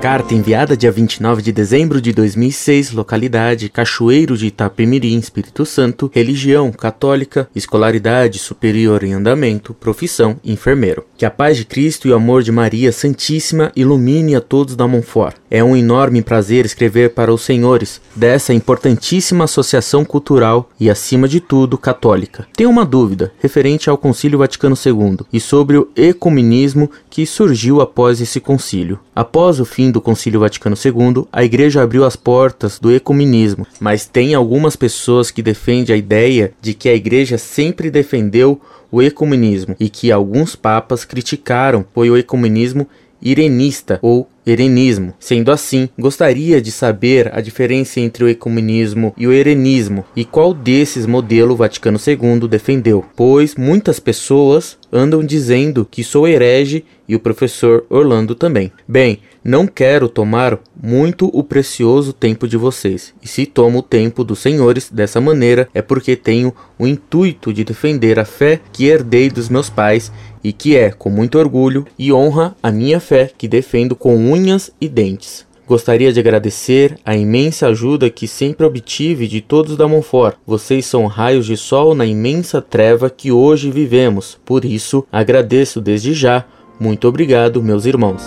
Carta enviada dia 29 de dezembro de 2006, localidade Cachoeiro de Itapemirim, Espírito Santo, religião católica, escolaridade superior em andamento, profissão enfermeiro. Que a paz de Cristo e o amor de Maria Santíssima ilumine a todos da Monfort. É um enorme prazer escrever para os senhores dessa importantíssima associação cultural e, acima de tudo, católica. Tenho uma dúvida referente ao Concílio Vaticano II e sobre o ecumenismo que surgiu após esse concílio. Após o fim do Concílio Vaticano II, a Igreja abriu as portas do ecumenismo, mas tem algumas pessoas que defendem a ideia de que a Igreja sempre defendeu o ecumenismo e que alguns papas criticaram foi o ecumenismo irenista ou herenismo. Sendo assim, gostaria de saber a diferença entre o ecumenismo e o herenismo e qual desses modelo Vaticano II defendeu, pois muitas pessoas andam dizendo que sou herege e o professor Orlando também. Bem, não quero tomar muito o precioso tempo de vocês, e se tomo o tempo dos senhores dessa maneira é porque tenho o intuito de defender a fé que herdei dos meus pais e que é, com muito orgulho e honra, a minha fé que defendo com unhas e dentes. Gostaria de agradecer a imensa ajuda que sempre obtive de todos da Monfort. Vocês são raios de sol na imensa treva que hoje vivemos. Por isso, agradeço desde já. Muito obrigado, meus irmãos.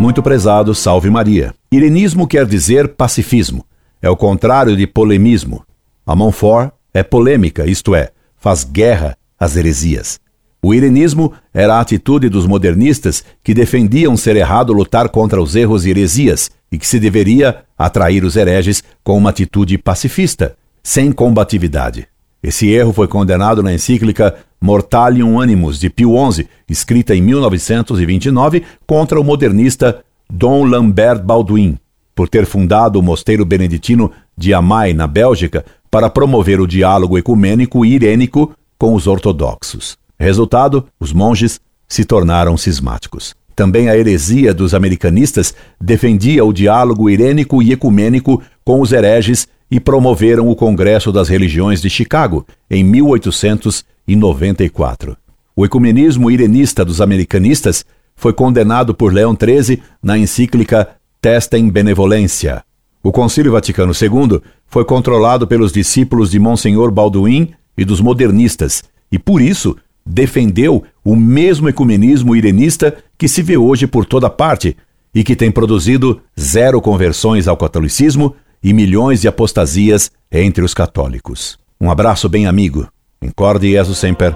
Muito prezado, salve Maria. Irenismo quer dizer pacifismo. É o contrário de polemismo. A Montfort é polêmica, isto é, faz guerra às heresias. O irenismo era a atitude dos modernistas que defendiam ser errado lutar contra os erros e heresias e que se deveria atrair os hereges com uma atitude pacifista, sem combatividade. Esse erro foi condenado na encíclica Mortalium Animus de Pio XI, escrita em 1929 contra o modernista Dom Lambert Baldwin, por ter fundado o mosteiro beneditino de Amai, na Bélgica, para promover o diálogo ecumênico e irênico com os ortodoxos. Resultado: os monges se tornaram cismáticos. Também a heresia dos americanistas defendia o diálogo irênico e ecumênico com os hereges e promoveram o Congresso das Religiões de Chicago em 1894. O ecumenismo irenista dos americanistas foi condenado por Leão XIII na encíclica Testem Benevolência. O Concílio Vaticano II foi controlado pelos discípulos de Monsenhor Balduin e dos modernistas, e por isso defendeu o mesmo ecumenismo irenista que se vê hoje por toda parte e que tem produzido zero conversões ao catolicismo e milhões de apostasias entre os católicos. Um abraço bem amigo. Incorde Jesus Semper,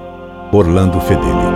Orlando Fedeli.